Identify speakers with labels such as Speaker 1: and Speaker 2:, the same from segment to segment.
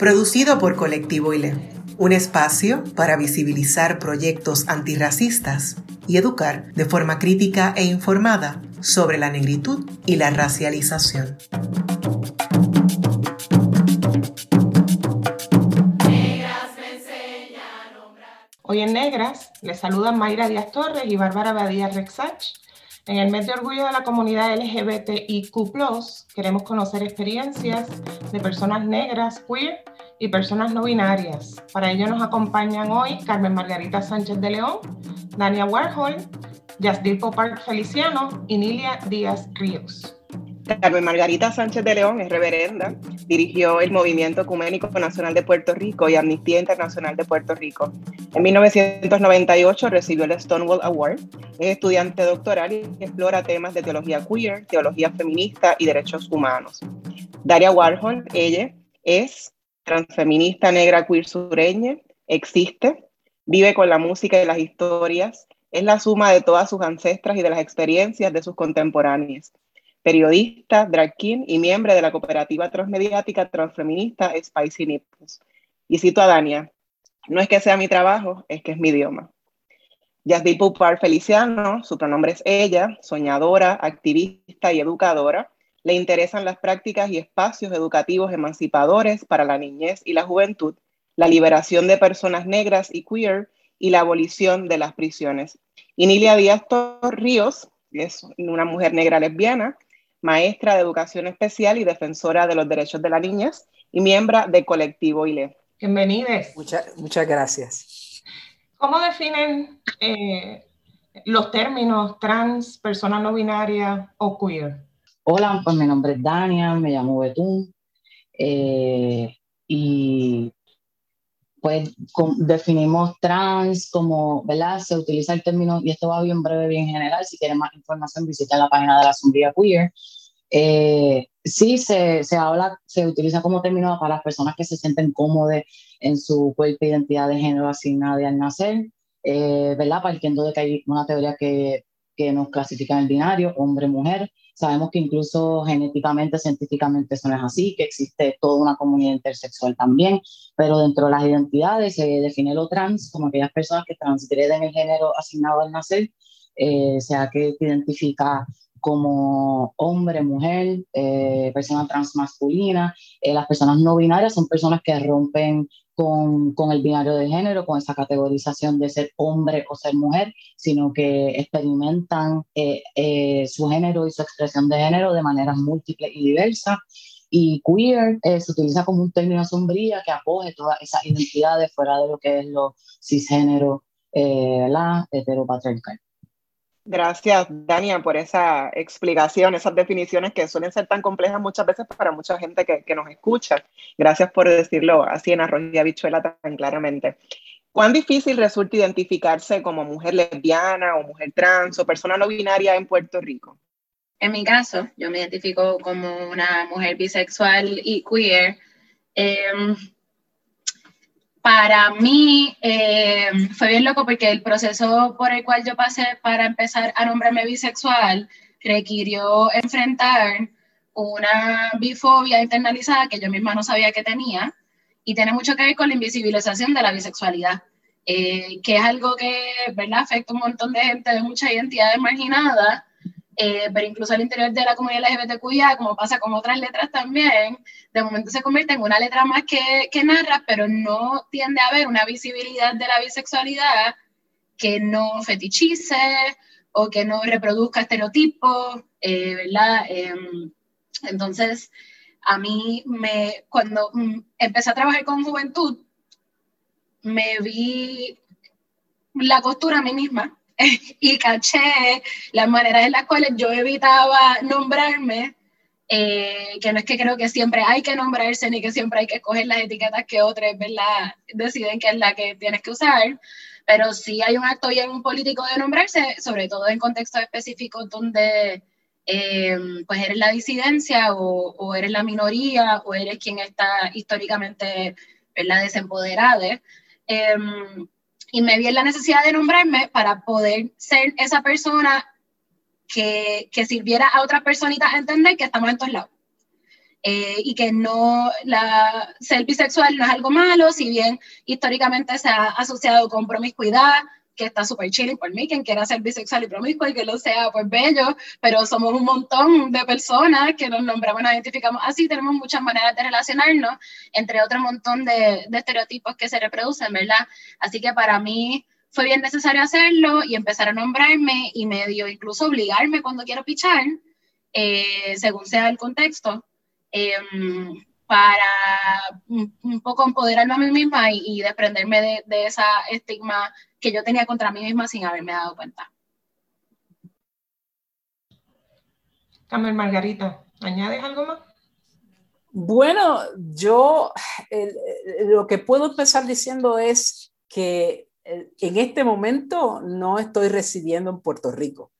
Speaker 1: producido por Colectivo ILE, un espacio para visibilizar proyectos antirracistas y educar de forma crítica e informada sobre la negritud y la racialización.
Speaker 2: Hoy en Negras les saludan Mayra Díaz Torres y Bárbara Badía Rexach. En el mes de orgullo de la comunidad LGBTIQ, queremos conocer experiencias de personas negras, queer y personas no binarias. Para ello nos acompañan hoy Carmen Margarita Sánchez de León, Dania Warhol, Yasdil Popar Feliciano y Nilia Díaz Ríos.
Speaker 3: Carmen Margarita Sánchez de León es reverenda, dirigió el Movimiento Ecuménico Nacional de Puerto Rico y Amnistía Internacional de Puerto Rico. En 1998 recibió el Stonewall Award, es estudiante doctoral y explora temas de teología queer, teología feminista y derechos humanos. Daria Warhol, ella es transfeminista negra queer sureña, existe, vive con la música y las historias, es la suma de todas sus ancestras y de las experiencias de sus contemporáneas. Periodista, drag king y miembro de la cooperativa transmediática transfeminista Spicy Nipples. Y cito a Dania, no es que sea mi trabajo, es que es mi idioma. Yasdil Pupar Feliciano, su pronombre es ella, soñadora, activista y educadora, le interesan las prácticas y espacios educativos emancipadores para la niñez y la juventud, la liberación de personas negras y queer y la abolición de las prisiones. Y Díaz Ríos es una mujer negra lesbiana, maestra de educación especial y defensora de los derechos de la niñez y miembro de Colectivo ILE.
Speaker 2: Bienvenidos.
Speaker 4: Muchas, muchas gracias.
Speaker 2: ¿Cómo definen eh, los términos trans, persona no binaria o queer?
Speaker 4: Hola, pues mi nombre es Dania, me llamo Betún. Eh, y pues definimos trans como, ¿verdad? Se utiliza el término, y esto va bien breve, bien general, si quieren más información visita la página de la Sombría Queer. Eh, sí, se, se, habla, se utiliza como término para las personas que se sienten cómodas en su cuerpo identidad de género asignada al nacer, eh, ¿verdad? Partiendo de que hay una teoría que, que nos clasifica en el binario, hombre-mujer, Sabemos que incluso genéticamente, científicamente eso no es así, que existe toda una comunidad intersexual también, pero dentro de las identidades se define lo trans como aquellas personas que transgreden el género asignado al nacer, eh, sea que identifica como hombre, mujer, eh, persona transmasculina. Eh, las personas no binarias son personas que rompen con, con, el binario de género, con esa categorización de ser hombre o ser mujer, sino que experimentan eh, eh, su género y su expresión de género de maneras múltiples y diversas. Y queer eh, se utiliza como un término sombría que acoge todas esas identidades fuera de lo que es lo cisgénero, la heteropatriarcal.
Speaker 3: Gracias, Dania, por esa explicación, esas definiciones que suelen ser tan complejas muchas veces para mucha gente que, que nos escucha. Gracias por decirlo así en arroz y habichuela tan claramente. ¿Cuán difícil resulta identificarse como mujer lesbiana o mujer trans o persona no binaria en Puerto Rico?
Speaker 5: En mi caso, yo me identifico como una mujer bisexual y queer. Eh, para mí eh, fue bien loco porque el proceso por el cual yo pasé para empezar a nombrarme bisexual requirió enfrentar una bifobia internalizada que yo misma no sabía que tenía y tiene mucho que ver con la invisibilización de la bisexualidad, eh, que es algo que ¿verdad? afecta a un montón de gente de muchas identidades marginadas eh, pero incluso al interior de la comunidad LGBTQIA, como pasa con otras letras también, de momento se convierte en una letra más que, que narra, pero no tiende a haber una visibilidad de la bisexualidad que no fetichice o que no reproduzca estereotipos, eh, ¿verdad? Em, entonces, a mí, me, cuando mm, empecé a trabajar con juventud, me vi la costura a mí misma y caché las maneras en las cuales yo evitaba nombrarme eh, que no es que creo que siempre hay que nombrarse ni que siempre hay que coger las etiquetas que otros, ¿verdad? Deciden que es la que tienes que usar, pero sí hay un acto bien político de nombrarse, sobre todo en contextos específicos donde eh, pues eres la disidencia o, o, eres la minoría o eres quien está históricamente, ¿verdad? Desempoderada. Eh, y me vi en la necesidad de nombrarme para poder ser esa persona que, que sirviera a otras personitas a entender que estamos en todos lados. Eh, y que no, la, ser bisexual no es algo malo, si bien históricamente se ha asociado con promiscuidad, que está súper chilling por mí, quien quiera ser bisexual y promiscuo y que lo sea, pues bello, pero somos un montón de personas que nos nombramos, nos identificamos así, tenemos muchas maneras de relacionarnos, entre otro montón de, de estereotipos que se reproducen, ¿verdad? Así que para mí fue bien necesario hacerlo y empezar a nombrarme y medio incluso obligarme cuando quiero pichar, eh, según sea el contexto, em, para un, poco empoderarme a mí misma y, desprenderme de, de esa estigma que yo tenía contra mí misma sin haberme dado cuenta.
Speaker 2: Carmen Margarita, ¿añades algo más?
Speaker 6: Bueno, yo lo que puedo empezar diciendo es que en este momento no estoy residiendo en Puerto Rico.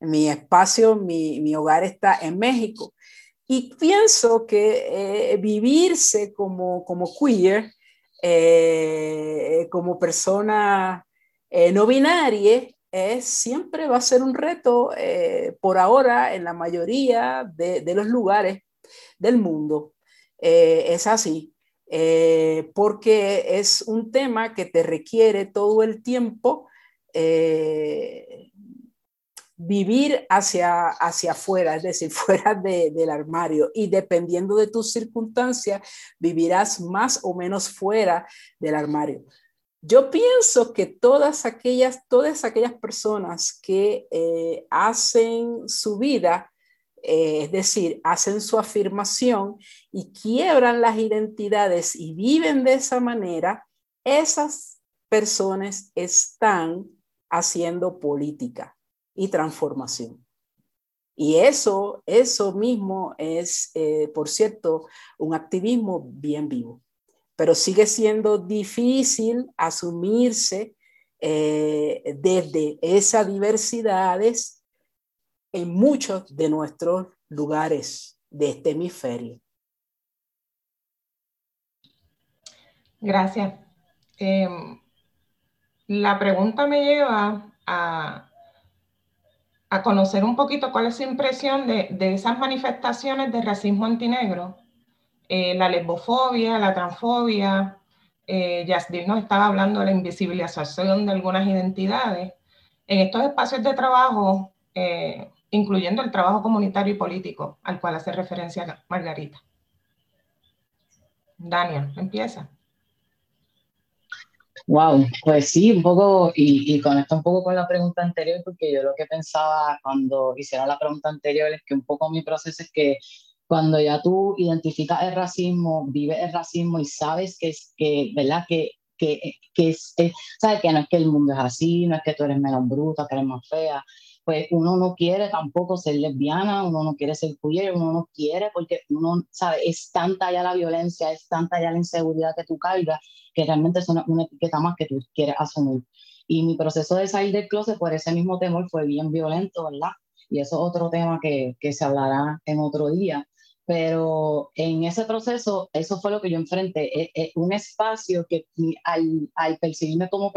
Speaker 6: Mi espacio, mi, mi hogar está en México. Y pienso que eh, vivirse como, como queer, eh, como persona eh, no binaria, es, siempre va a ser un reto por ahora en la mayoría de, de los lugares del mundo. es así. Eh, porque es un tema que te requiere todo el tiempo eh, vivir hacia, hacia afuera, es decir, fuera del armario. Y dependiendo de tus circunstancias, vivirás más o menos fuera del armario. Yo pienso que todas aquellas, todas aquellas personas que eh, hacen su vida eh, es decir, hacen su afirmación y quiebran las identidades y viven de esa manera, esas personas están haciendo política y transformación. Y eso, eso mismo es, eh, por cierto, un activismo bien vivo. Pero sigue siendo difícil asumirse eh, desde esas diversidades en muchos de nuestros lugares de este hemisferio.
Speaker 2: Gracias. Em, la pregunta me lleva a, conocer un poquito cuál es su impresión de, de esas manifestaciones de racismo antinegro, eh, la lesbofobia, la transfobia. Eh, Yasdil nos estaba hablando de la invisibilización de algunas identidades. En estos espacios de trabajo, eh, incluyendo el trabajo comunitario y político al cual hace referencia Margarita. Daniel, empieza.
Speaker 4: Wow, pues sí, un poco, y, y conecto un poco con la pregunta anterior, porque yo lo que pensaba cuando hicieron la pregunta anterior es que un poco mi proceso es que cuando ya tú identificas el racismo, vives el racismo y sabes que es que, ¿verdad? Que, que, que es, sabes que no es que el mundo es así, no es que tú eres menos bruta, que eres más fea, pues uno no quiere tampoco ser lesbiana, uno no quiere ser queer, uno no quiere porque uno sabe, es tanta ya la violencia, es tanta ya la inseguridad que tú cargas, que realmente es una, etiqueta más que tú quieres asumir. Y mi proceso de salir del closet por ese mismo temor fue bien violento, ¿verdad? Y eso es otro tema que, que se hablará en otro día. Pero en ese proceso, eso fue lo que yo enfrenté, es, es un espacio que al, al percibirme como,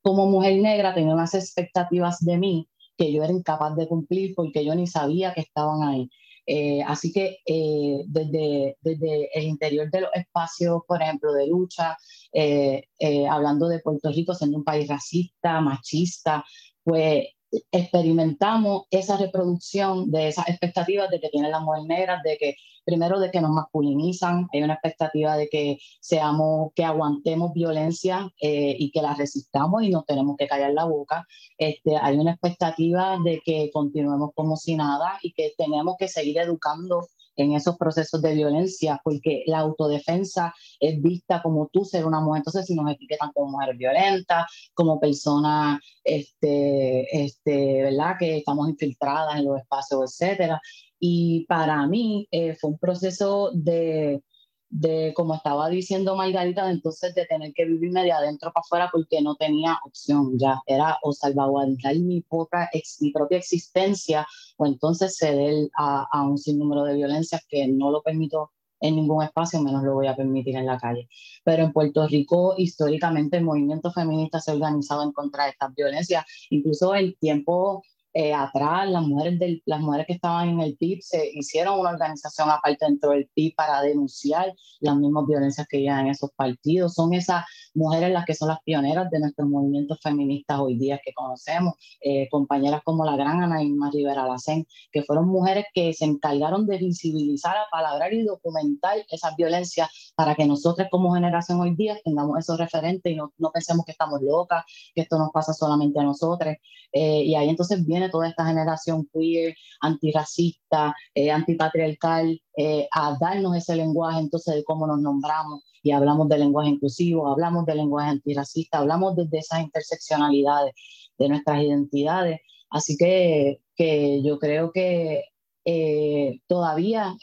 Speaker 4: como mujer negra tenía unas expectativas de mí que yo era incapaz de cumplir porque yo ni sabía que estaban ahí. Eh, así que eh, desde, desde el interior de los espacios, por ejemplo, de lucha, eh, hablando de Puerto Rico siendo un país racista, machista, pues experimentamos esa reproducción de esas expectativas de que tienen las mujeres negras, de que primero de que nos masculinizan, hay una expectativa de que seamos, que aguantemos violencia eh, y que la resistamos y nos tenemos que callar la boca. Este, hay una expectativa de que continuemos como si nada y que tenemos que seguir educando en esos procesos de violencia, porque la autodefensa es vista como tú ser una mujer. Entonces, si nos etiquetan como mujeres violentas, como personas, este, este, ¿verdad?, que estamos infiltradas en los espacios, etcétera, Y para mí eh, fue un proceso de, de, como estaba diciendo Margarita, entonces de tener que vivirme de adentro para afuera porque no tenía opción ya. Era o salvaguardar mi propia, mi propia existencia o entonces ceder a, a un sinnúmero de violencias que no lo permito en ningún espacio, menos lo voy a permitir en la calle. Pero en Puerto Rico, históricamente, el movimiento feminista se ha organizado en contra de estas violencias. Incluso el tiempo eh, atrás, las mujeres, del, las mujeres que estaban en el PIB se hicieron una organización aparte dentro del PIB para denunciar las mismas violencias que llevan esos partidos. Son esas mujeres las que son las pioneras de nuestros movimientos feministas hoy día que conocemos, eh, compañeras como la gran Ana Irma Rivera Lacén, que fueron mujeres que se encargaron de visibilizar, palabrar y documentar esas violencias para que nosotros como generación hoy día tengamos esos referentes y no, no pensemos que estamos locas, que esto nos pasa solamente a nosotros. Eh, y ahí entonces viene toda esta generación queer, antirracista, eh, antipatriarcal, eh, a darnos ese lenguaje entonces de cómo nos nombramos y hablamos de lenguaje inclusivo, hablamos de lenguaje antirracista, hablamos desde esas interseccionalidades de nuestras identidades. Así que, que yo creo que eh, todavía,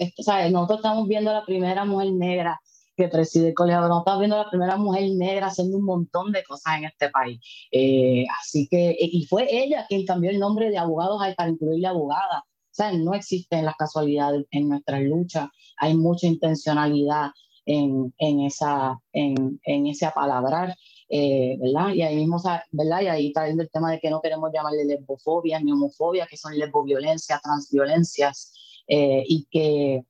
Speaker 4: nosotros estamos viendo la primera mujer negra que preside el colegio, no estamos viendo la primera mujer negra haciendo un montón de cosas en este país. Eh, así que, y fue ella quien cambió el nombre de abogados para incluirle abogada. O sea, no existen las casualidades en nuestras luchas, hay mucha intencionalidad en, en, esa, en, en ese apalabrar, eh, ¿verdad? Y ahí mismo, ¿verdad? Y ahí está el tema de que no queremos llamarle lesbofobia ni homofobia, que son lesboviolencias, transviolencias, eh, y que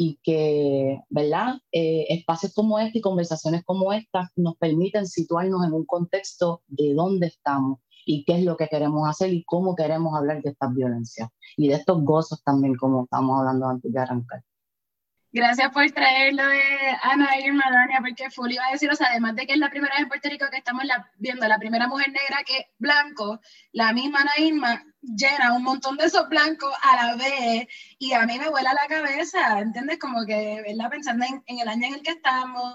Speaker 4: y que, ¿verdad? Eh, espacios como este y conversaciones como estas nos permiten situarnos en un contexto de dónde estamos y qué es lo que queremos hacer y cómo queremos hablar de estas violencias y de estos gozos también, como estamos hablando antes de arrancar.
Speaker 5: Gracias por traerlo de Ana Irma Dania, porque Fully iba a deciros, además de que es la primera vez en Puerto Rico que estamos viendo la primera mujer negra que blanco, la misma Ana Irma llena un montón de esos blancos a la vez y a mí me vuela la cabeza, ¿entiendes? Como que, ¿verdad? Pensando en, el año en el que estamos,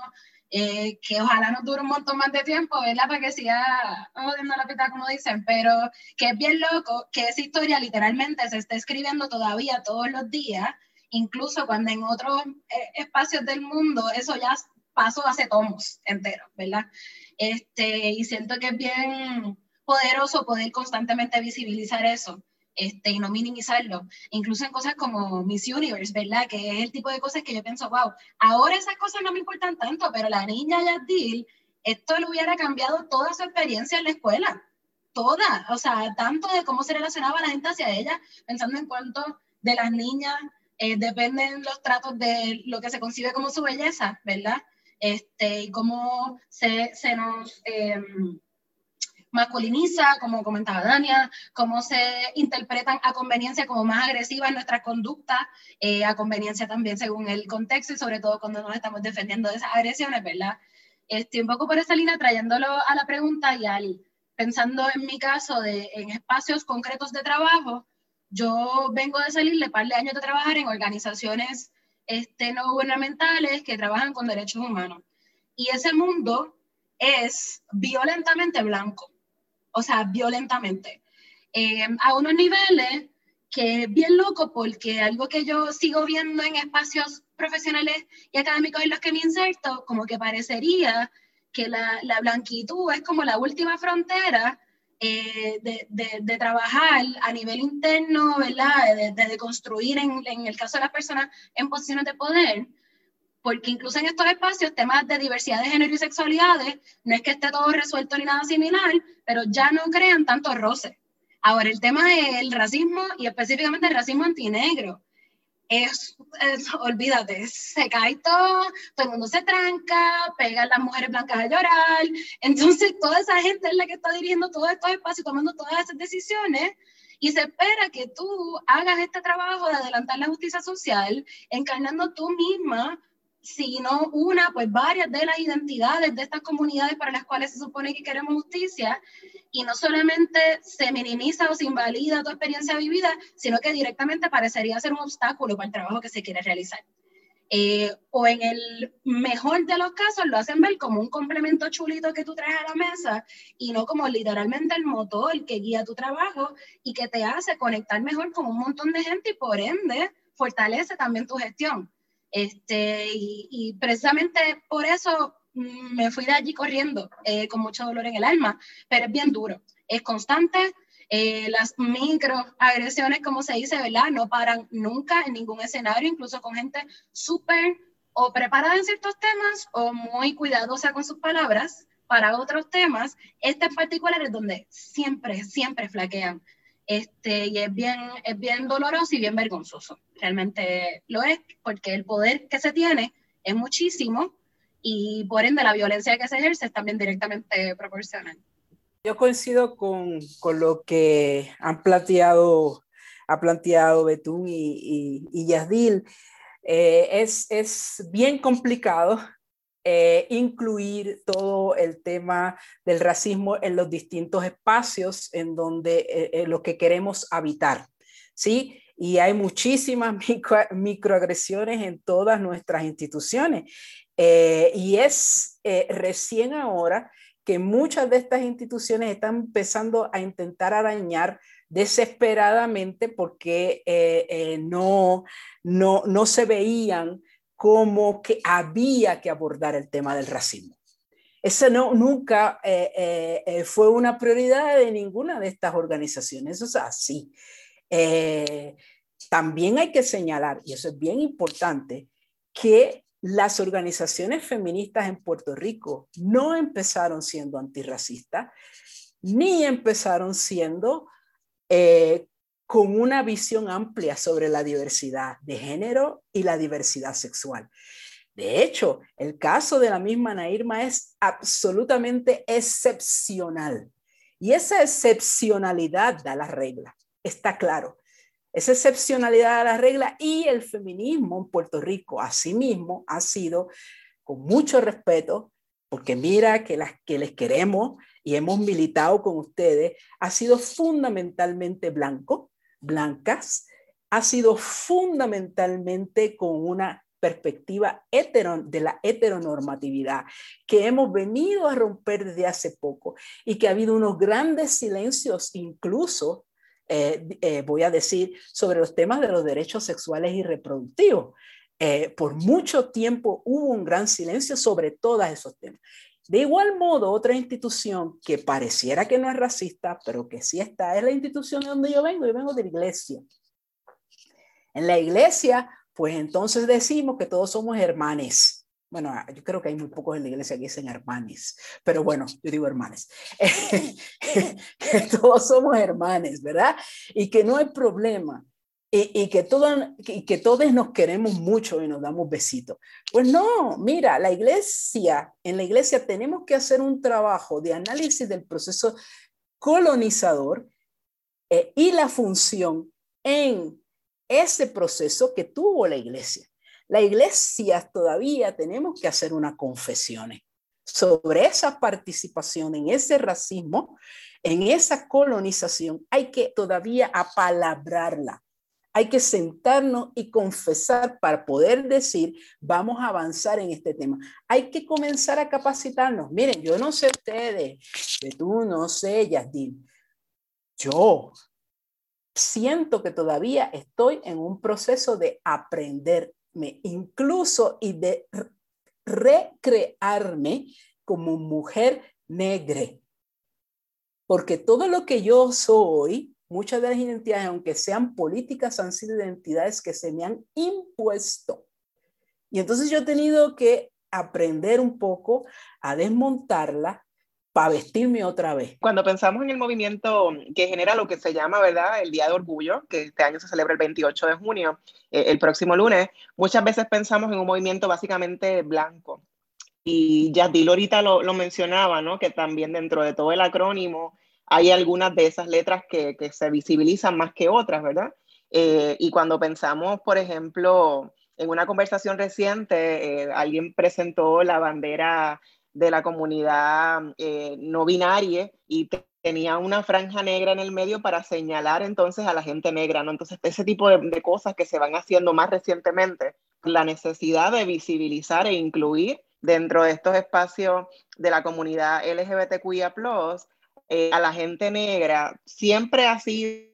Speaker 5: eh, que ojalá nos dure un montón más de tiempo, ¿verdad? Para que siga jodiendo la pita, como dicen, pero que es bien loco que esa historia literalmente se esté escribiendo todavía todos los días incluso cuando en otros eh, espacios del mundo eso ya pasó hace tomos enteros, ¿verdad? Este, y siento que es bien poderoso poder constantemente visibilizar eso. Este, y no minimizarlo, incluso en cosas como Miss Universe, ¿verdad? Que es el tipo de cosas que yo pienso, wow, ahora esas cosas no me importan tanto, pero la niña Yadil, esto le hubiera cambiado toda su experiencia en la escuela, toda, o sea, tanto de cómo se relacionaba la gente hacia ella, pensando en cuanto de las niñas eh, dependen los tratos de lo que se concibe como su belleza, ¿verdad? Este, y cómo se, se nos em, masculiniza, como comentaba Dania, cómo se interpretan a conveniencia como más agresivas nuestras conductas, eh, a conveniencia también según el contexto y sobre todo cuando nos estamos defendiendo de esas agresiones, ¿verdad? Estoy un poco por esa línea trayéndolo a la pregunta y al, pensando en mi caso de, en espacios concretos de trabajo, yo vengo de salir de par de años de trabajar en organizaciones este, no gubernamentales que trabajan con derechos humanos. Y ese mundo es violentamente blanco, o sea, violentamente. Eh, a unos niveles que es bien loco porque algo que yo sigo viendo en espacios profesionales y académicos en los que me inserto, como que parecería que la, la blanquitud es como la última frontera eh, de, de, trabajar a nivel interno, ¿verdad? De, construir, en, en, el caso de las personas en posiciones de poder, porque incluso en estos espacios, temas de diversidad de género y sexualidades, no es que esté todo resuelto ni nada similar, pero ya no crean tanto roce. Ahora, el tema es el racismo y específicamente el racismo antinegro es, olvídate, se cae todo, todo el mundo se tranca, pegan las mujeres blancas a llorar. Entonces, toda esa gente es la que está dirigiendo todos estos espacios, tomando todas esas decisiones. Y se espera que tú hagas este trabajo de adelantar la justicia social, encarnando tú misma si no una, pues varias de las identidades de estas comunidades para las cuales se supone que queremos justicia, y no solamente se minimiza o se invalida tu experiencia vivida, sino que directamente parecería ser un obstáculo para el trabajo que se quiere realizar. Eh, o en el mejor de los casos lo hacen ver como un complemento chulito que tú traes a la mesa y no como literalmente el motor que guía tu trabajo y que te hace conectar mejor con un montón de gente y por ende fortalece también tu gestión. Este, y, precisamente por eso mm, me fui de allí corriendo eh, con mucho dolor en el alma, pero es bien duro, es constante. Eh, las microagresiones, como se dice, ¿verdad? No paran nunca en ningún escenario, incluso con gente súper o preparada en ciertos temas o muy cuidadosa con sus palabras para otros temas. Este en particular es donde siempre, siempre flaquean. Este, y es bien, es bien doloroso y bien vergonzoso. Realmente lo es, porque el poder que se tiene es muchísimo y por ende la violencia que se ejerce es también directamente proporcional.
Speaker 6: Yo coincido con, con lo que han planteado, ha planteado Betún y, y, y Yasdil. Eh, es, es bien complicado eh, incluir todo el tema del racismo en los distintos espacios en donde eh, lo que queremos habitar, ¿sí? Y hay muchísimas microagresiones en todas nuestras instituciones. y es recién ahora que muchas de estas instituciones están empezando a intentar arañar desesperadamente porque no, no, no se veían como que había que abordar el tema del racismo. Eso no, nunca eh, eh, eh, fue una prioridad de ninguna de estas organizaciones, eso es así. también hay que señalar, y eso es bien importante, que las organizaciones feministas en Puerto Rico no empezaron siendo antirracistas, ni empezaron siendo con una visión amplia sobre la diversidad de género y la diversidad sexual. De hecho, el caso de la misma Nairma es absolutamente excepcional. Y esa excepcionalidad da la regla, está claro. Esa excepcionalidad da la regla y el feminismo en Puerto Rico, asimismo, ha sido con mucho respeto, porque mira que las que les queremos y hemos militado con ustedes, ha sido fundamentalmente blanco, blancas ha sido fundamentalmente con una perspectiva de la heteronormatividad que hemos venido a romper desde hace poco y que ha habido unos grandes silencios incluso, eh, eh, voy a decir, sobre los temas de los derechos sexuales y reproductivos. Eh, por mucho tiempo hubo un gran silencio sobre todos esos temas. De igual modo, otra institución que pareciera que no es racista, pero que sí está, es la institución de donde yo vengo. Yo vengo de la iglesia. En la iglesia, pues entonces decimos que todos somos hermanes. Bueno, yo creo que hay muy pocos en la iglesia que dicen hermanes, pero bueno, yo digo hermanes. que todos somos hermanes, ¿verdad? Y que no hay problema y, que, y que todos nos queremos mucho y nos damos besitos. Pues no, mira, la iglesia, en la iglesia tenemos que hacer un trabajo de análisis del proceso colonizador eh, y la función en ese proceso que tuvo la iglesia. La iglesia todavía tenemos que hacer una confesión sobre esa participación en ese racismo, en esa colonización. Hay que todavía apalabrarla hay que sentarnos y confesar para poder decir, vamos a avanzar en este tema. Hay que comenzar a capacitarnos. Miren, yo no sé ustedes, de tú no sé, Yasdin. Yo siento que todavía estoy en un proceso de aprenderme, incluso y de recrearme como mujer negra. Porque todo lo que yo soy muchas de las identidades, aunque sean políticas, han sido identidades que se me han impuesto. Y entonces yo he tenido que aprender un poco a desmontarla para vestirme otra vez.
Speaker 3: Cuando pensamos en el movimiento que genera lo que se llama, ¿verdad?, el Día de Orgullo, que este año se celebra el 28 de junio, eh, el próximo lunes, muchas veces pensamos en un movimiento básicamente blanco. Y ya ahorita lo mencionaba, ¿no?, que también dentro de todo el acrónimo hay algunas de esas letras que, se visibilizan más que otras, ¿verdad? Eh, y cuando pensamos, por ejemplo, en una conversación reciente, eh, alguien presentó la bandera de la comunidad eh, no binaria y tenía una franja negra en el medio para señalar entonces a la gente negra, ¿no? Entonces, ese tipo de, de cosas que se van haciendo más recientemente, la necesidad de visibilizar e incluir dentro de estos espacios de la comunidad LGBTQIA+, eh, a la gente negra siempre ha sido,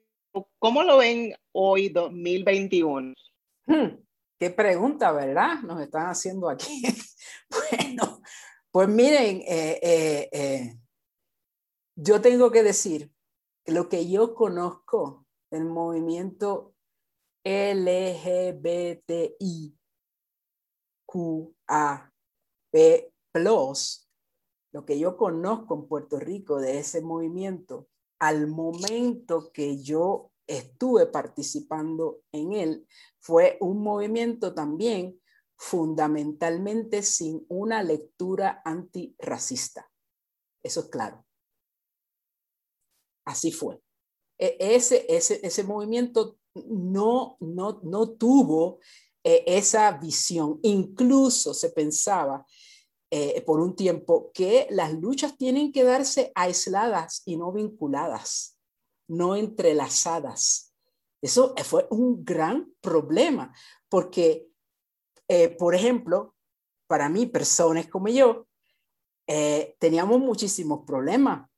Speaker 3: ¿cómo lo ven hoy 2021?
Speaker 6: Hmm, qué pregunta, ¿verdad? Nos están haciendo aquí. bueno, pues miren, eh, eh, yo tengo que decir que lo que yo conozco del movimiento LGBTIQAP+, lo que yo conozco en Puerto Rico de ese movimiento, al momento que yo estuve participando en él, fue un movimiento también fundamentalmente sin una lectura antirracista. Eso es claro. Así fue. E, ese, ese, ese movimiento no, no, no tuvo eh, esa visión. Incluso se pensaba eh, por un tiempo que las luchas tienen que darse aisladas y no vinculadas, no entrelazadas. Eso fue un gran problema, porque, eh, por ejemplo, para mí, personas como yo, teníamos muchísimos problemas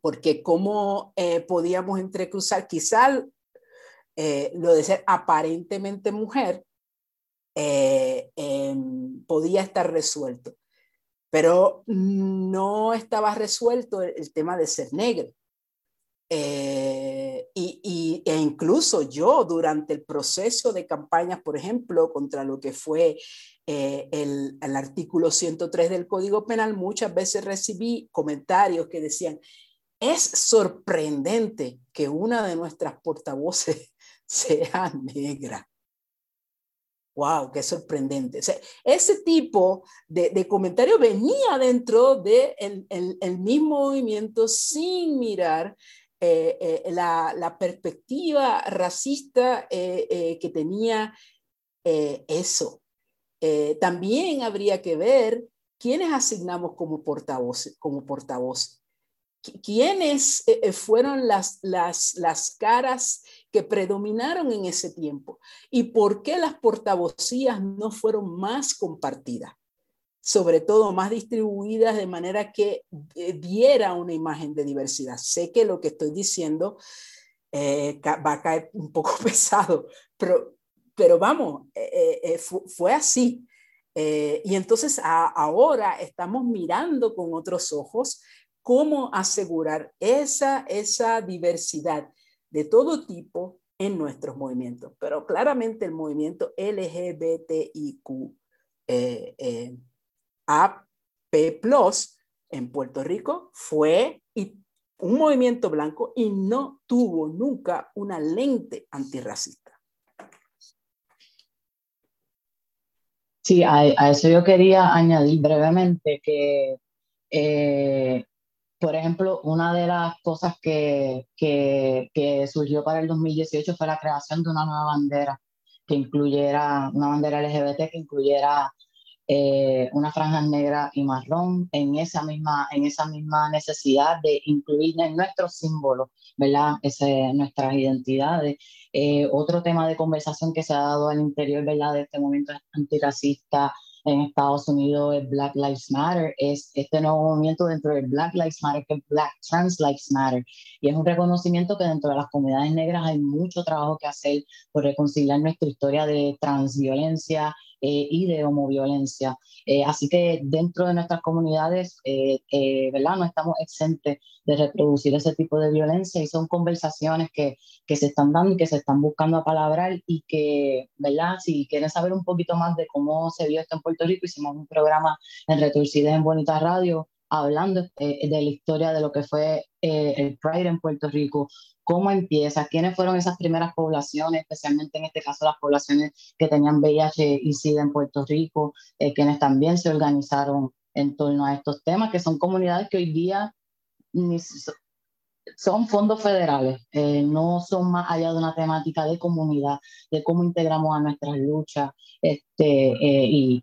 Speaker 6: porque cómo eh, podíamos entrecruzar quizá eh, lo de ser aparentemente mujer eh, em, podía estar resuelto, pero no estaba resuelto el, tema de ser negro. y, e incluso yo durante el proceso de campañas, por ejemplo, contra lo que fue el, el, artículo 103 del Código Penal, muchas veces recibí comentarios que decían, es sorprendente que una de nuestras portavoces sea negra. ¡Wow! ¡Qué sorprendente! ese tipo de, de, comentario venía dentro del de el, mismo movimiento sin mirar eh, eh, la, perspectiva racista eh, que tenía eso. también habría que ver quiénes asignamos como portavoces. Como portavoces quiénes fueron las caras que predominaron en ese tiempo y por qué las portavocías no fueron más compartidas, sobre todo más distribuidas de manera que eh, diera una imagen de diversidad. Sé que lo que estoy diciendo va a caer un poco pesado, pero, pero vamos, fue así. y entonces ahora estamos mirando con otros ojos cómo asegurar esa, esa diversidad de todo tipo en nuestros movimientos. Pero claramente el movimiento LGBTIQ eh, eh, AP en Puerto Rico fue un movimiento blanco y no tuvo nunca una lente antirracista.
Speaker 4: Sí, a, eso yo quería añadir brevemente que eh, por ejemplo, una de las cosas que, que, surgió para el 2018 fue la creación de una nueva bandera que incluyera, una bandera LGBT que incluyera eh, una franja negra y marrón en esa misma, en esa misma necesidad de incluir en nuestros símbolos, ¿verdad? Ese, nuestras identidades. Eh, otro tema de conversación que se ha dado al interior, ¿verdad? De este movimiento antirracista en Estados Unidos es Black Lives Matter, es este nuevo movimiento dentro del Black Lives Matter que es Black Trans Lives Matter. Y es un reconocimiento que dentro de las comunidades negras hay mucho trabajo que hacer por reconciliar nuestra historia de transviolencia eh, y de homoviolencia. Eh, así que dentro de nuestras comunidades, eh, ¿verdad? No estamos exentos de reproducir ese tipo de violencia y son conversaciones que, que se están dando y que se están buscando a palabrar y que, ¿verdad? Si quieren saber un poquito más de cómo se vio esto en Puerto Rico, hicimos un programa en Retorcidas en Bonita Radio hablando de la historia de lo que fue el Pride en Puerto Rico, cómo empieza, quiénes fueron esas primeras poblaciones, especialmente en este caso las poblaciones que tenían VIH y SIDA en Puerto Rico, eh, quienes también se organizaron en torno a estos temas, que son comunidades que hoy día son fondos federales, eh, no son más allá de una temática de comunidad, de cómo integramos a nuestras luchas, este, eh,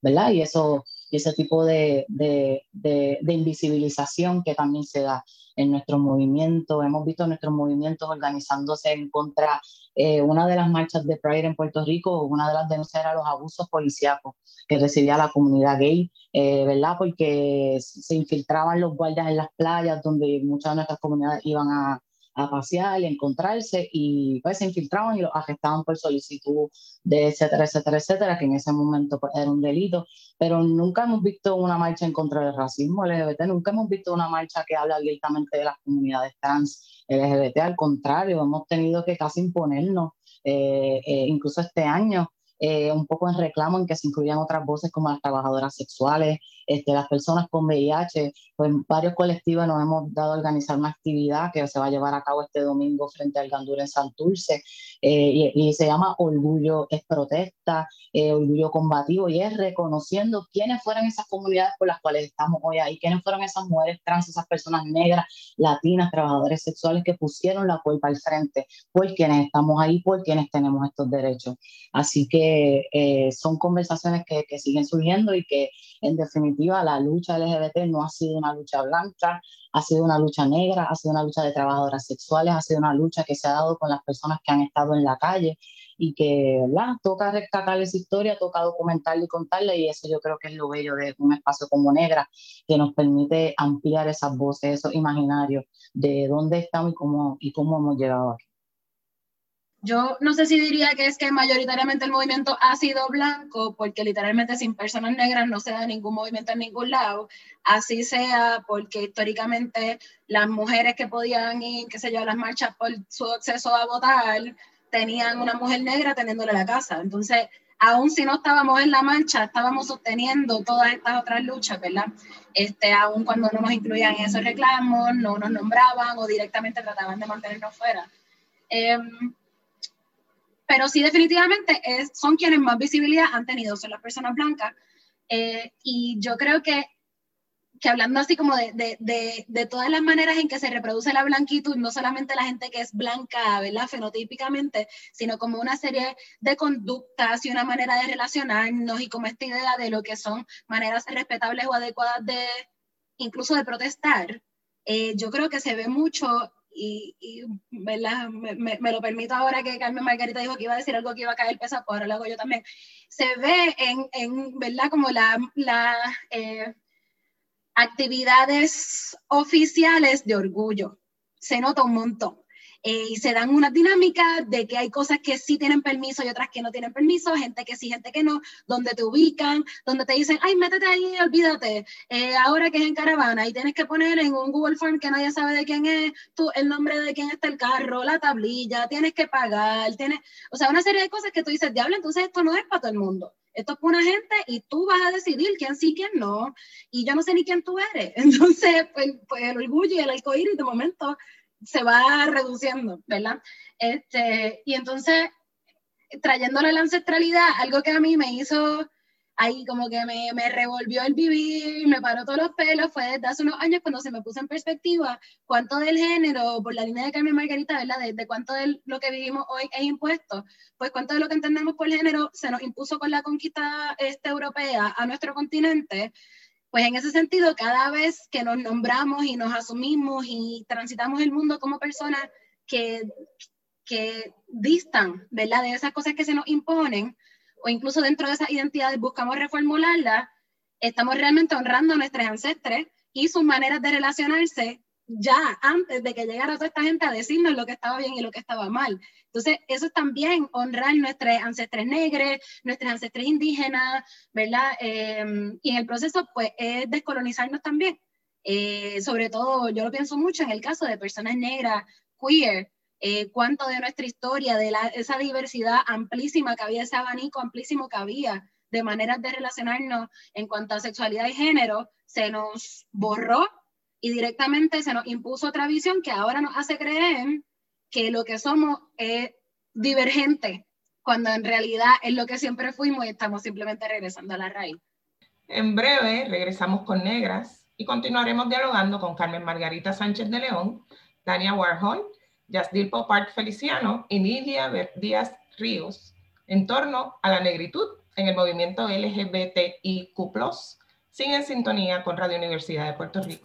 Speaker 4: ¿verdad? Y eso y ese tipo de, de, de, invisibilización que también se da en nuestro movimiento. Hemos visto nuestros movimientos organizándose en contra, eh, una de las marchas de Pride en Puerto Rico, una de las denuncias era los abusos policíacos que recibía la comunidad gay, eh, ¿verdad? Porque se infiltraban los guardias en las playas donde muchas de nuestras comunidades iban a, a pasear y encontrarse y pues se infiltraban y los arrestaban por solicitud de etcétera, etcétera, etcétera, que en ese momento pues, era un delito. Pero nunca hemos visto una marcha en contra del racismo LGBT, nunca hemos visto una marcha que habla directamente de las comunidades trans LGBT, al contrario, hemos tenido que casi imponernos, eh, eh, incluso este año, eh, un poco en reclamo en que se incluyan otras voces como las trabajadoras sexuales, este, las personas con VIH, pues varios colectivos nos hemos dado a organizar una actividad que se va a llevar a cabo este domingo frente al Gandura en Santurce eh, y, se llama Orgullo es protesta, eh, Orgullo combativo y es reconociendo quiénes fueron esas comunidades por las cuales estamos hoy ahí, quiénes fueron esas mujeres trans, esas personas negras, latinas, trabajadores sexuales que pusieron la culpa al frente por quienes estamos ahí, por quienes tenemos estos derechos. Así que eh, son conversaciones que, que siguen surgiendo y que en definitiva la lucha LGBT no ha sido una lucha blanca, ha sido una lucha negra, ha sido una lucha de trabajadoras sexuales, ha sido una lucha que se ha dado con las personas que han estado en la calle y que ¿verdad? toca rescatar esa historia, toca documentarla y contarla y eso yo creo que es lo bello de un espacio como Negra que nos permite ampliar esas voces, esos imaginarios de dónde estamos y cómo, y cómo hemos llegado aquí.
Speaker 5: Yo no sé si diría que es que mayoritariamente el movimiento ha sido blanco, porque literalmente sin personas negras no se da ningún movimiento en ningún lado. Así sea porque históricamente las mujeres que podían ir, qué sé yo, las marchas por su acceso a votar, tenían una mujer negra teniéndole la casa. Entonces, aún si no estábamos en la marcha, estábamos sosteniendo todas estas otras luchas, ¿verdad? Este, aún cuando no nos incluían en esos reclamos, no nos nombraban o directamente trataban de mantenernos fuera. Eh, pero sí definitivamente es, son quienes más visibilidad han tenido, son las personas blancas. Eh, y yo creo que, que hablando así como de, de, de, todas las maneras en que se reproduce la blanquitud, no solamente la gente que es blanca, ¿verdad? Fenotípicamente, sino como una serie de conductas y una manera de relacionarnos y como esta idea de lo que son maneras respetables o adecuadas de, incluso de protestar. Eh, yo creo que se ve mucho y, ¿verdad? Me, me, lo permito ahora que Carmen Margarita dijo que iba a decir algo que iba a caer pesado, pues ahora lo hago yo también. Se ve en, en ¿verdad? Como la, la eh, actividades oficiales de orgullo. Se nota un montón. Eh, y se dan una dinámica de que hay cosas que sí tienen permiso y otras que no tienen permiso, gente que sí, gente que no, donde te ubican, donde te dicen, ay, métete ahí, olvídate, eh, ahora que es en caravana y tienes que poner en un Google Form que nadie sabe de quién es, tú, el nombre de quién está el carro, la tablilla, tienes que pagar, tienes, o sea, una serie de cosas que tú dices, diablo, entonces esto no es para todo el mundo. Esto es para una gente y tú vas a decidir quién sí, quién no. Y yo no sé ni quién tú eres. Entonces, pues, pues el orgullo y el arcoíris de momento se va reduciendo, ¿verdad? Este, y entonces, trayéndole la ancestralidad, algo que a mí me hizo ahí como que me, me, revolvió el vivir, me paró todos los pelos, fue desde hace unos años cuando se me puso en perspectiva cuánto del género, por la línea de Carmen Margarita, ¿verdad? De, cuánto de lo que vivimos hoy es impuesto, pues cuánto de lo que entendemos por género se nos impuso con la conquista este, europea a nuestro continente, pues en ese sentido, cada vez que nos nombramos y nos asumimos y transitamos el mundo como personas que, que distan, ¿verdad? De esas cosas que se nos imponen, o incluso dentro de esas identidades buscamos reformularlas, estamos realmente honrando a nuestros ancestres y sus maneras de relacionarse ya antes de que llegara toda esta gente a decirnos lo que estaba bien y lo que estaba mal. Entonces, eso es también honrar nuestros ancestres negros, nuestros ancestres indígenas, ¿verdad? Em, y en el proceso, pues, es descolonizarnos también. Eh, sobre todo, yo lo pienso mucho en el caso de personas negras, queer, eh, cuánto de nuestra historia, de la, esa diversidad amplísima que había, ese abanico amplísimo que había de maneras de relacionarnos en cuanto a sexualidad y género, se nos borró y directamente se nos impuso otra visión que ahora nos hace creer que lo que somos es divergente, cuando en realidad es lo que siempre fuimos y estamos simplemente regresando a la raíz.
Speaker 2: En breve regresamos con Negras y continuaremos dialogando con Carmen Margarita Sánchez de León, Tania Warhol, Yasdil Popart Feliciano y Nidia Díaz Ríos en torno a la negritud en el movimiento LGBTIQ+, sin en sintonía con Radio Universidad de Puerto Rico.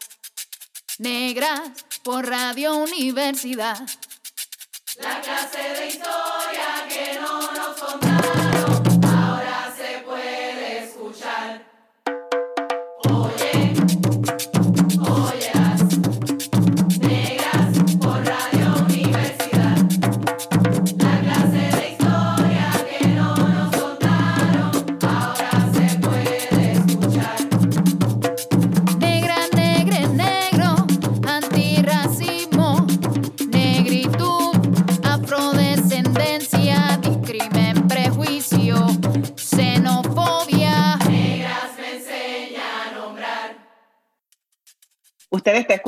Speaker 7: negras por Radio Universidad. La clase de historia que no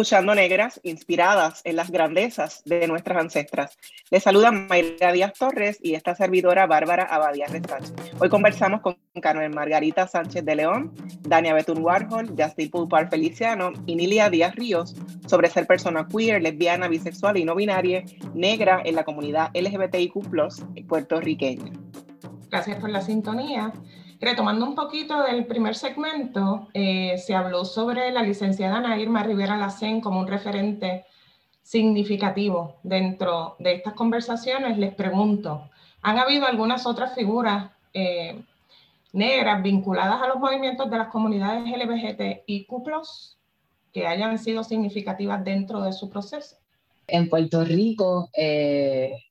Speaker 3: escuchando Negras, inspiradas en las grandezas de nuestras ancestras. Les saluda Mayra Díaz Torres y esta servidora Bárbara Abadía Resach. Hoy conversamos con Carmen Margarita Sánchez de León, Dania Betún Warhol, Justin Pulpar Feliciano y Nilia Díaz Ríos sobre ser persona queer, lesbiana, bisexual y no binaria, negra en la comunidad LGBTIQ puertorriqueña.
Speaker 2: Gracias por la sintonía. Retomando un poquito del primer segmento, eh, se habló sobre la licenciada Ana Irma Rivera Lacén como un referente significativo dentro de estas conversaciones. Les pregunto, ¿han habido algunas otras figuras eh, negras vinculadas a los movimientos de las comunidades LGBTIQ+, que hayan sido significativas dentro de su proceso?
Speaker 4: En Puerto Rico, eh,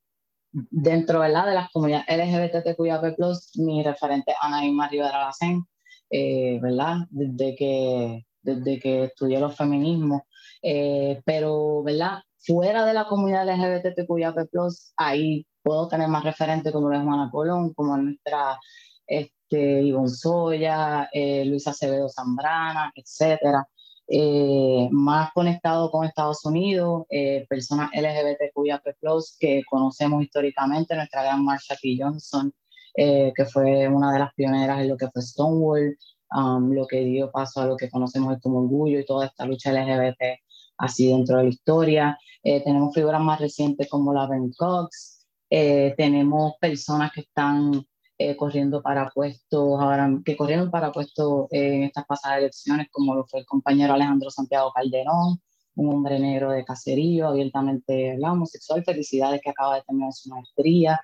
Speaker 4: dentro ¿verdad? de las comunidades LGBTQIAP+, mi referente Ana Irma Rivera Lacén, eh, ¿verdad? Desde que, desde que estudié los feminismos. Eh, pero, ¿verdad? Fuera de la comunidad LGBTQIAP+, ahí puedo tener más referentes como es Juana Colón, como nuestra este, Ivonne Soya, eh, Luisa Acevedo Zambrana, etcétera. Eh, más conectado con Estados Unidos, eh, personas LGBTQIAP+, que conocemos históricamente, nuestra gran Marsha P. Johnson, eh, que fue una de las pioneras en lo que fue Stonewall, um, lo que dio paso a lo que conocemos como orgullo y toda esta lucha LGBT así dentro de la historia. tenemos figuras más recientes como la Ben Cox, tenemos personas que están eh, corriendo para puestos, ahora, que corrieron para puestos en estas pasadas elecciones, como lo fue el compañero Alejandro Santiago Calderón, un hombre negro de caserío, abiertamente homosexual, felicidades que acaba de terminar su maestría.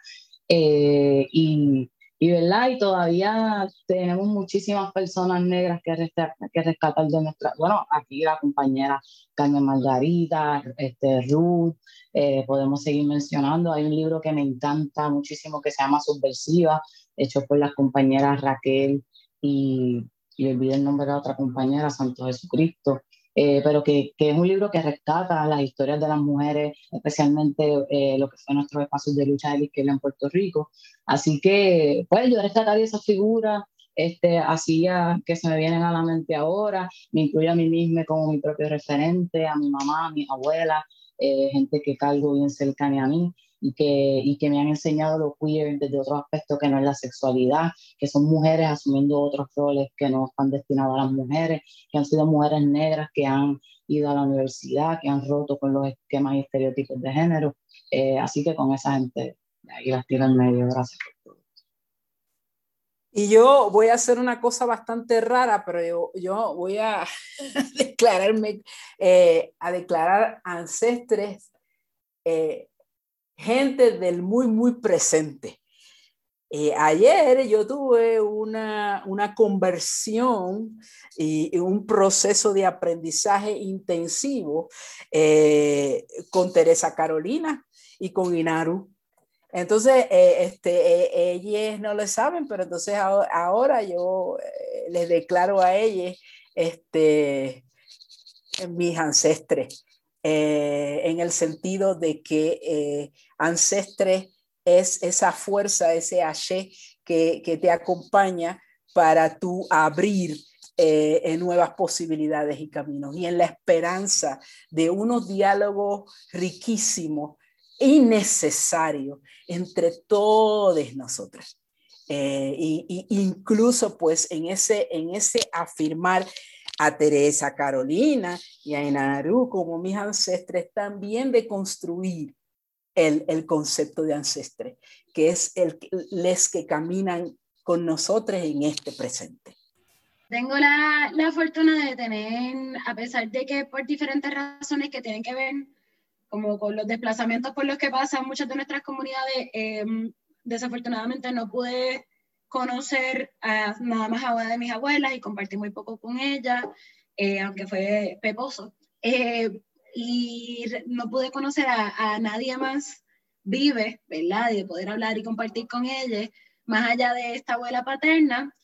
Speaker 4: Eh, y, y, ¿verdad? y todavía tenemos muchísimas personas negras que, rescatar, que rescatar de nuestra, bueno, aquí la compañera Carmen Margarita, este, Ruth, eh, podemos seguir mencionando. Hay un libro que me encanta muchísimo que se llama Subversiva, hecho por las compañeras Raquel y, y olvidé el nombre de la otra compañera, Santo Jesucristo, eh, pero que, que, es un libro que rescata las historias de las mujeres, especialmente eh, lo que fue nuestros espacios de lucha de la izquierda en Puerto Rico. Así que, pues yo rescataría esas figuras, este, así que se me vienen a la mente ahora, me incluyo a mí misma como mi propio referente, a mi mamá, a mi abuela, eh, gente que cargo bien cercana a mí y que, y que me han enseñado lo queer desde otro aspecto que no es la sexualidad, que son mujeres asumiendo otros roles que no están destinados a las mujeres, que han sido mujeres negras que han ido a la universidad, que han roto con los esquemas y estereotipos de género. Eh, así que con esa gente, ahí las tiro en medio. Gracias por todo.
Speaker 6: Y yo voy a hacer una cosa bastante rara, pero yo, yo voy a declararme, eh, a declarar ancestres eh, gente del muy, muy presente. Eh, ayer yo tuve una, una conversión y, y, un proceso de aprendizaje intensivo eh, con Teresa Carolina y con Inaru. Entonces, eh, este, ellos no lo saben, pero entonces ahora, ahora yo les declaro a ellos este, mis ancestres. Eh, en el sentido de que eh, ancestre es esa fuerza, ese haché que, que te acompaña para tú abrir eh, nuevas posibilidades y caminos y en la esperanza de unos diálogos riquísimos y necesarios entre todos nosotros. Eh, y, incluso pues en ese, en ese afirmar a Teresa Carolina y a Inaru como mis ancestres, también de construir el, el concepto de ancestre, que es el, les que caminan con nosotros en este presente.
Speaker 5: Tengo la, la, fortuna de tener, a pesar de que por diferentes razones que tienen que ver como con los desplazamientos por los que pasan muchas de nuestras comunidades, em, desafortunadamente no pude conocer a, nada más a una de mis abuelas y compartí muy poco con ella, eh, aunque fue peposo. Eh, y no pude conocer a, a, nadie más vive, ¿verdad? De poder hablar y compartir con ella, más allá de esta abuela paterna.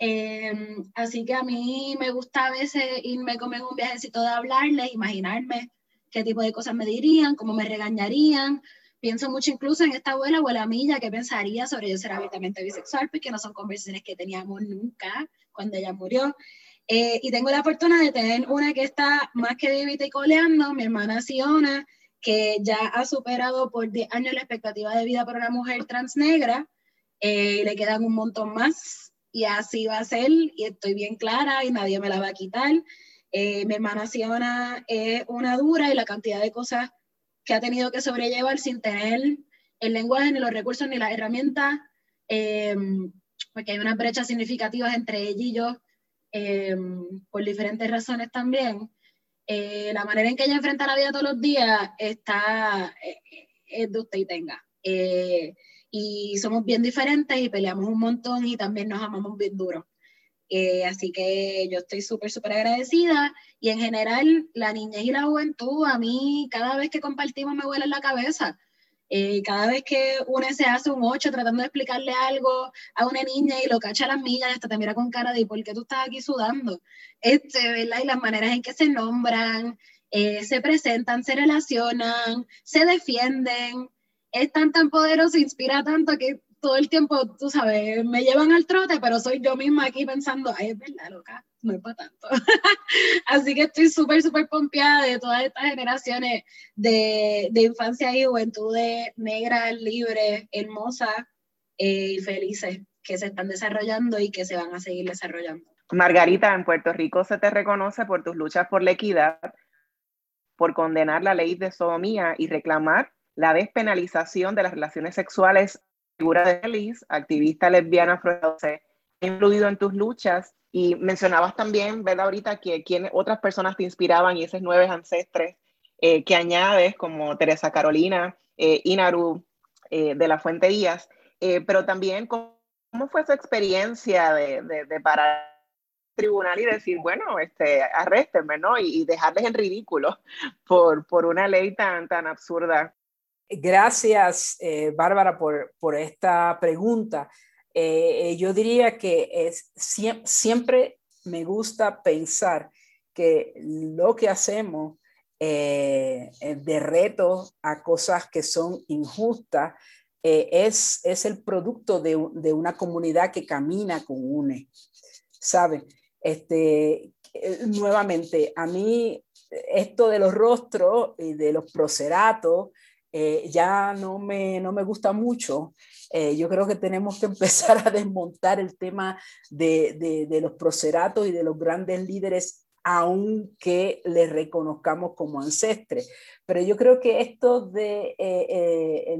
Speaker 5: Em, así que a mí me gusta a veces irme con un viajecito de hablarles, imaginarme qué tipo de cosas me dirían, cómo me regañarían. Pienso mucho incluso en esta abuela, abuela mía, qué pensaría sobre yo ser abiertamente bisexual, porque no son conversaciones que teníamos nunca cuando ella murió. Eh, y tengo la fortuna de tener una que está más que vivita y coleando, mi hermana Siona, que ya ha superado por 10 años la expectativa de vida para una mujer trans negra. Eh, le quedan un montón más y así va a ser y estoy bien clara y nadie me la va a quitar. Eh, mi hermana Siona es una dura y la cantidad de cosas que ha tenido que sobrellevar sin tener el lenguaje, ni los recursos, ni las herramientas, eh, porque hay unas brechas significativas entre ella eh, por diferentes razones también. la manera en que ella enfrenta la vida todos los días está, es de usted y tenga y somos bien diferentes y peleamos un montón y también nos amamos bien duro. Eh, así que yo estoy súper, súper agradecida y en general la niñez y la juventud a mí cada vez que compartimos me vuela en la cabeza. Eh, cada vez que uno se hace un ocho tratando de explicarle algo a una niña y lo cacha a las millas, hasta te mira con cara de ¿por qué tú estás aquí sudando? Este, ¿verdad? Y las maneras en que se nombran, eh, se presentan, se relacionan, se defienden, es tan tan poderoso, inspira tanto que todo el tiempo, tú sabes, me llevan al trote, pero soy yo misma aquí pensando, ay, es verdad, loca, no es para tanto. Así que estoy súper, súper pompeada de todas estas generaciones de, de infancia y juventud negras, libres, hermosas eh, y felices que se están desarrollando y que se van a seguir desarrollando.
Speaker 3: Margarita, en Puerto Rico se te reconoce por tus luchas por la equidad, por condenar la ley de sodomía y reclamar la despenalización de las relaciones sexuales, figura de Liz, activista lesbiana afrodescendiente, influido en tus luchas y mencionabas también, ¿verdad? Ahorita que otras personas te inspiraban y esos nueve ancestres eh, que añades, como Teresa Carolina, eh, Inaru eh, de la Fuente Díaz, pero también cómo, fue esa experiencia de, de, parar tribunal y decir, bueno, este, arréstenme, ¿no? Y, y, dejarles en ridículo por, por una ley tan, tan absurda
Speaker 6: Gracias, eh, Bárbara, por, por, esta pregunta. Eh, eh, yo diría que es, siempre me gusta pensar que lo que hacemos de reto a cosas que son injustas es, es el producto de, de, una comunidad que camina con UNE. ¿Sabe? Este, nuevamente, a mí esto de los rostros y de los proceratos, eh, ya no me, no me gusta mucho. Eh, yo creo que tenemos que empezar a desmontar el tema de, de, los proceratos y de los grandes líderes aunque les reconozcamos como ancestres. Pero yo creo que esto de eh,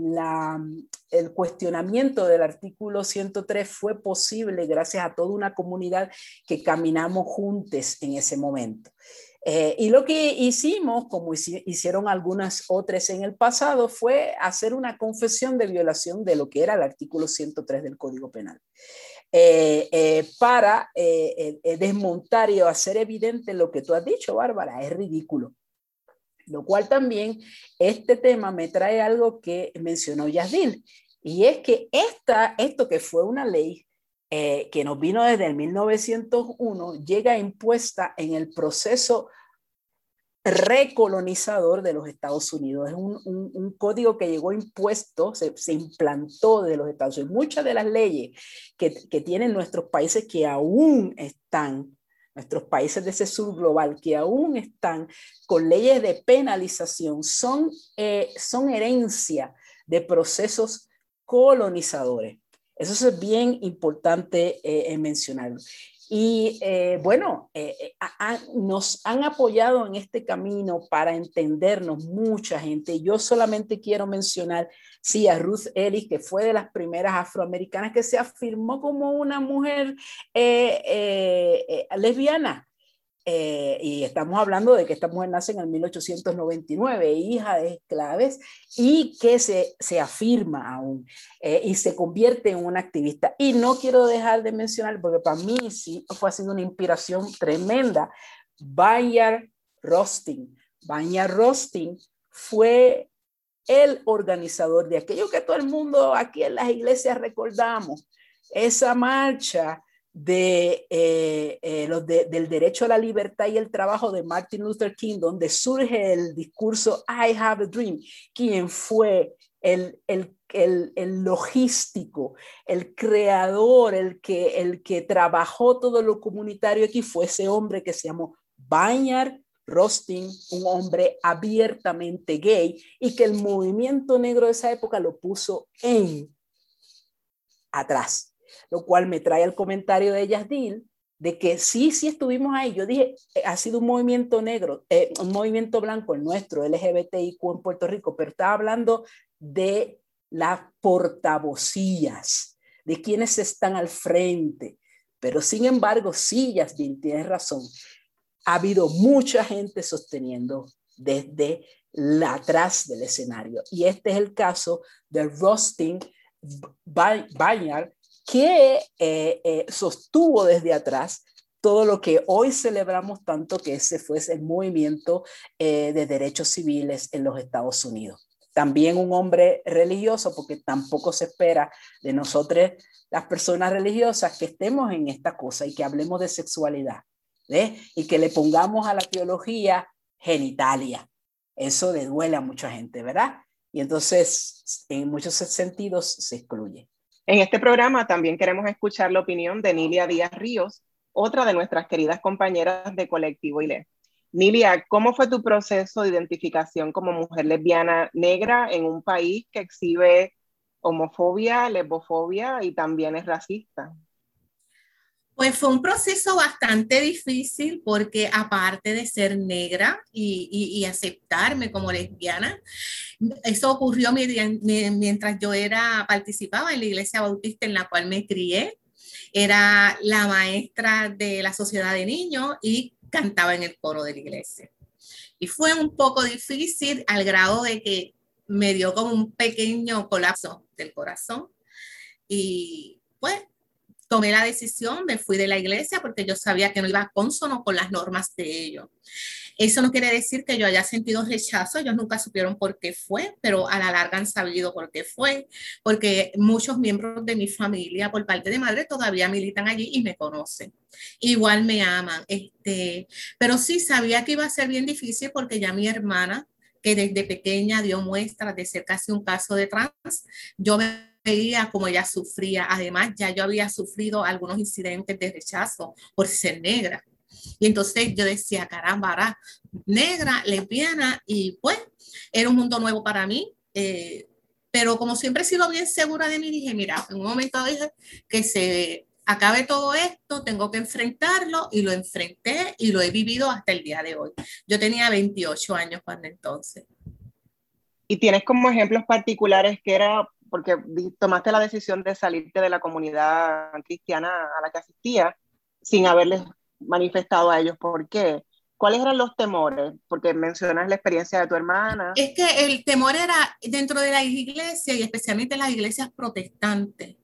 Speaker 6: el cuestionamiento del artículo 103 fue posible gracias a toda una comunidad que caminamos juntos en ese momento. Eh, y lo que hicimos, como hicieron algunas otras en el pasado, fue hacer una confesión de violación de lo que era el artículo 103 del Código Penal. Eh, eh, para desmontar y hacer evidente lo que tú has dicho, Bárbara, es ridículo. Lo cual también este tema me trae algo que mencionó Yasdil, y es que esta, esto que fue una ley eh, que nos vino desde el 1901, llega impuesta en el proceso recolonizador de los Estados Unidos. Es un, código que llegó impuesto, se, se, implantó de los Estados Unidos. Muchas de las leyes que, que, tienen nuestros países que aún están, nuestros países de ese sur global, que aún están con leyes de penalización, son, eh, son herencia de procesos colonizadores. Eso es bien importante eh, mencionarlo. Y eh, bueno, eh, eh, nos han apoyado en este camino para entendernos mucha gente. Yo solamente quiero mencionar, sí, a Ruth Ellis, que fue de las primeras afroamericanas que se afirmó como una mujer lesbiana. Eh, y estamos hablando de que esta mujer nace en el 1899, hija de esclaves, y que se, se afirma aún eh, y se convierte en una activista. Y no quiero dejar de mencionar, porque para mí sí fue sido una inspiración tremenda, Bayard Rosting. Bayard Rosting fue el organizador de aquello que todo el mundo aquí en las iglesias recordamos, esa marcha de, eh, eh, los del derecho a la libertad y el trabajo de Martin Luther King, donde surge el discurso I have a dream, quien fue el, el, el, el, logístico, el creador, el que, el que trabajó todo lo comunitario aquí, fue ese hombre que se llamó Bayard Rosting, un hombre abiertamente gay, y que el movimiento negro de esa época lo puso en atrás lo cual me trae el comentario de Yasdil de que sí, sí estuvimos ahí. Yo dije, eh, ha sido un movimiento negro, eh, un movimiento blanco, el nuestro, LGBTIQ en Puerto Rico, pero estaba hablando de las portavocías, de quienes están al frente. Pero sin embargo, sí, Yasdil, tienes razón. Ha habido mucha gente sosteniendo desde atrás del escenario. Y este es el caso de Rustin Bayard, que eh, eh, sostuvo desde atrás todo lo que hoy celebramos tanto, que ese fue el movimiento eh, de derechos civiles en los Estados Unidos. También un hombre religioso, porque tampoco se espera de nosotros, las personas religiosas, que estemos en esta cosa y que hablemos de sexualidad, y que le pongamos a la teología genitalia. Eso le duele a mucha gente, ¿verdad? Y entonces, en muchos sentidos, se excluye.
Speaker 3: En este programa también queremos escuchar la opinión de Nilia Díaz Ríos, otra de nuestras queridas compañeras de Colectivo ILE. Nilia, ¿cómo fue tu proceso de identificación como mujer lesbiana negra en un país que exhibe homofobia, lesbofobia y también es racista?
Speaker 8: Pues fue un proceso bastante difícil porque aparte de ser negra y, aceptarme como lesbiana, eso ocurrió mientras yo era, participaba en la iglesia bautista en la cual me crié. Era la maestra de la sociedad de niños y cantaba en el coro de la iglesia. Y fue un poco difícil al grado de que me dio como un pequeño colapso del corazón. Y pues tomé la decisión, me fui de la iglesia porque yo sabía que no iba consono con las normas de ellos. Eso no quiere decir que yo haya sentido rechazo, ellos nunca supieron por qué fue, pero a la larga han sabido por qué fue, porque muchos miembros de mi familia por parte de madre todavía militan allí y me conocen. Igual me aman, este, pero sí sabía que iba a ser bien difícil porque ya mi hermana, que desde pequeña dio muestras de ser casi un caso de trans, yo me veía como ella sufría. Además, ya yo había sufrido algunos incidentes de rechazo por ser negra. Y entonces yo decía, caramba, negra, lesbiana, y pues era un mundo nuevo para mí. Eh, pero como siempre he sido bien segura de mí, dije, mira, en un momento dije que se acabe todo esto, tengo que enfrentarlo y lo enfrenté y lo he vivido hasta el día de hoy. Yo tenía 28 años cuando entonces.
Speaker 3: ¿Y tienes como ejemplos particulares que era porque tomaste la decisión de salirte de la comunidad cristiana a la que asistía sin haberles manifestado a ellos por qué. ¿Cuáles eran los temores? Porque mencionas la experiencia de tu hermana.
Speaker 8: Es que el temor era dentro de la iglesia y especialmente en las iglesias protestantes.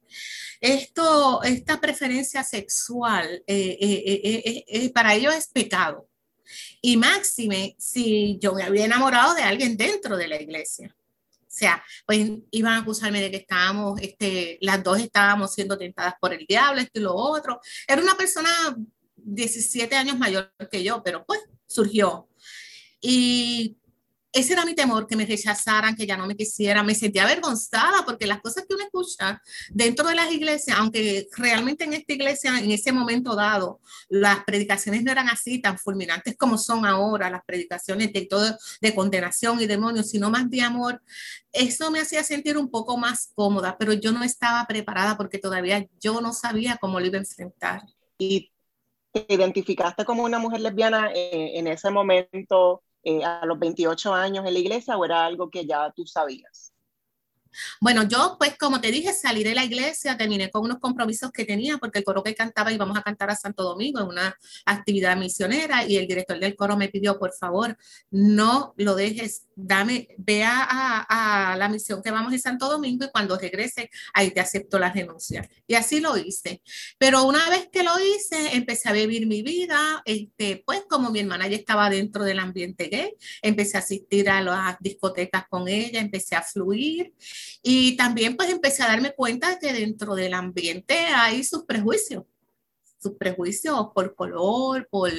Speaker 8: Esto, esta preferencia sexual eh, eh, eh, para ellos es pecado. Y máxime si yo me había enamorado de alguien dentro de la iglesia. Sea, pues iban a acusarme de que estábamos, este, las dos estábamos siendo tentadas por el diablo, esto y lo otro. Era una persona 17 años mayor que yo, pero pues surgió. Y ese era mi temor, que me rechazaran, que ya no me quisieran. Me sentía avergonzada porque las cosas que uno escucha dentro de las iglesias, aunque realmente en esta iglesia, en ese momento dado, las predicaciones no eran así tan fulminantes como son ahora, las predicaciones de todo de condenación y demonios, sino más de amor, eso me hacía sentir un poco más cómoda, pero yo no estaba preparada porque todavía yo no sabía cómo lo iba a enfrentar.
Speaker 3: ¿Y te identificaste como una mujer lesbiana eh, en ese momento? Eh, a los 28 años en la iglesia o era algo que ya tú sabías?
Speaker 8: Bueno, yo pues como te dije, salí de la iglesia, terminé con unos compromisos que tenía porque el coro que cantaba íbamos a cantar a Santo Domingo en una actividad misionera y el director del coro me pidió, por favor, no lo dejes, dame, ve a, la misión que vamos en Santo Domingo y cuando regrese ahí te acepto la renuncia. Y así lo hice. Pero una vez que lo hice, empecé a vivir mi vida, este, pues como mi hermana ya estaba dentro del ambiente gay, empecé a asistir a las discotecas con ella, empecé a fluir y también pues empecé a darme cuenta que dentro del ambiente hay sus prejuicios, sus prejuicios por color, por,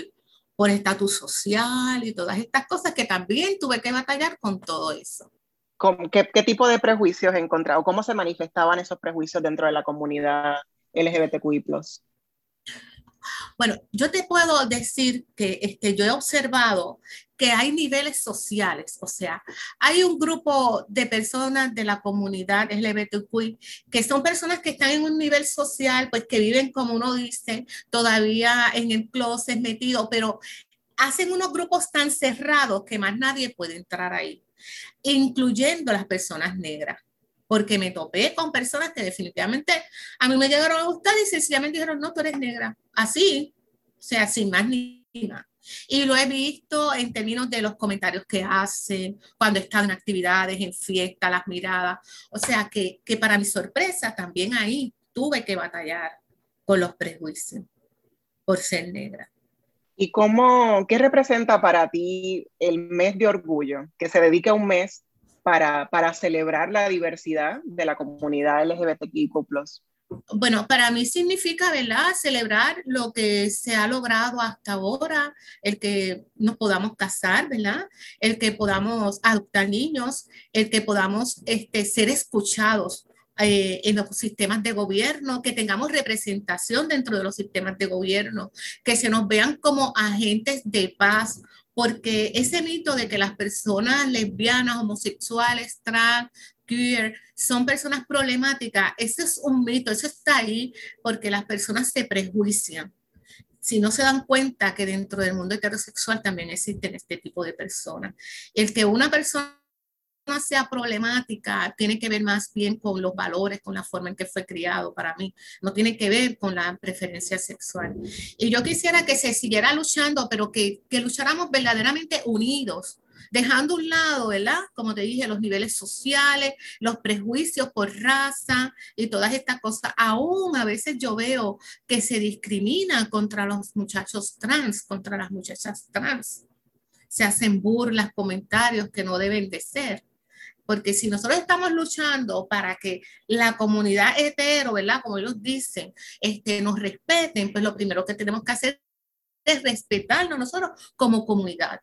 Speaker 8: por estatus social y todas estas cosas que también tuve que batallar con todo eso.
Speaker 3: ¿Qué, qué tipo de prejuicios he encontrado? ¿Cómo se manifestaban esos prejuicios dentro de la comunidad LGBTQI+.
Speaker 8: Bueno, yo te puedo decir que este, yo he observado que hay niveles sociales, o sea, hay un grupo de personas de la comunidad LGBTQI que son personas que están en un nivel social, pues que viven, como uno dice, todavía en el closet metido, pero hacen unos grupos tan cerrados que más nadie puede entrar ahí, incluyendo las personas negras porque me topé con personas que definitivamente a mí me llegaron a gustar y sencillamente dijeron, no, tú eres negra. Así, o sea, sin más ni más. Y lo he visto en términos de los comentarios que hacen, cuando están en actividades, en fiestas, las miradas. O sea, que, que para mi sorpresa también ahí tuve que batallar con los prejuicios por ser negra.
Speaker 3: ¿Y cómo, qué representa para ti el mes de orgullo? Que se dedique un mes para, para celebrar la diversidad de la comunidad LGBTQ+.
Speaker 8: Bueno, para mí significa, ¿verdad?, celebrar lo que se ha logrado hasta ahora, el que nos podamos casar, ¿verdad?, el que podamos adoptar niños, el que podamos este, ser escuchados eh, en los sistemas de gobierno, que tengamos representación dentro de los sistemas de gobierno, que se nos vean como agentes de paz, porque ese mito de que las personas lesbianas, homosexuales, trans, queer, son personas problemáticas, ese es un mito, eso está ahí porque las personas se prejuician. Si no se dan cuenta que dentro del mundo heterosexual también existen este tipo de personas. El que una persona sea problemática tiene que ver más bien con los valores, con la forma en que fue criado para mí, no tiene que ver con la preferencia sexual. Y yo quisiera que se siguiera luchando, pero que, que lucháramos verdaderamente unidos, dejando a un lado, ¿verdad? Como te dije, los niveles sociales, los prejuicios por raza y todas estas cosas. Aún a veces yo veo que se discrimina contra los muchachos trans, contra las muchachas trans. Se hacen burlas, comentarios que no deben de ser. Porque si nosotros estamos luchando para que la comunidad hetero, ¿verdad? Como ellos dicen, este, nos respeten, pues lo primero que tenemos que hacer es respetarnos nosotros como comunidad.